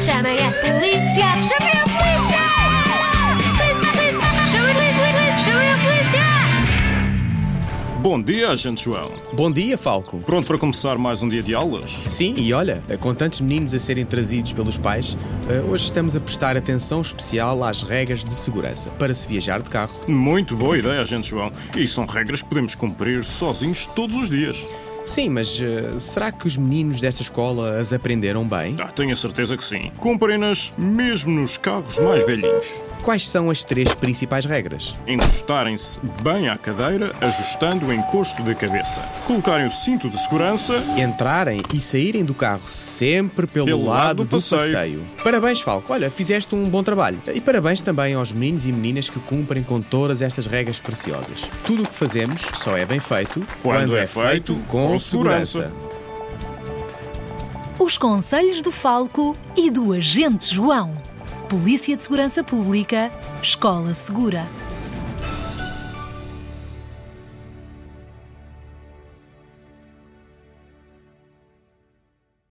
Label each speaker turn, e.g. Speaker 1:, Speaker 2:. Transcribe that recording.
Speaker 1: Chamem a polícia! Chamem a polícia! Polícia, polícia! Chamem a polícia! Chamem a polícia!
Speaker 2: Bom dia, agente João.
Speaker 3: Bom dia, Falco.
Speaker 2: Pronto para começar mais um dia de aulas?
Speaker 3: Sim, e olha, com tantos meninos a serem trazidos pelos pais, eh, hoje estamos a prestar atenção especial às regras de segurança para se viajar de carro.
Speaker 2: Muito boa ideia, agente João. E são regras que podemos cumprir sozinhos todos os dias.
Speaker 3: Sim, mas eh, será que os meninos desta escola as aprenderam bem?
Speaker 2: Ah, tenho a certeza que sim. Cumprem-nas mesmo nos carros mais velhinhos.
Speaker 3: Quais são as três principais regras?
Speaker 2: Encostarem-se bem à cadeira, ajustando o encosto da cabeça. Colocarem o cinto de segurança.
Speaker 3: Entrarem e saírem do carro sempre pelo,
Speaker 2: Pelo
Speaker 3: lado,
Speaker 2: lado do passeio.
Speaker 3: passeio. Parabéns, Falco. Olha, fizeste um bom trabalho. E parabéns também aos meninos e meninas que cumprem com todas estas regras preciosas. Tudo o que fazemos só é bem feito
Speaker 2: Quando é feito com segurança.
Speaker 4: Os Conselhos do Falco e do Agente João. Polícia de Segurança Pública, Escola Segura.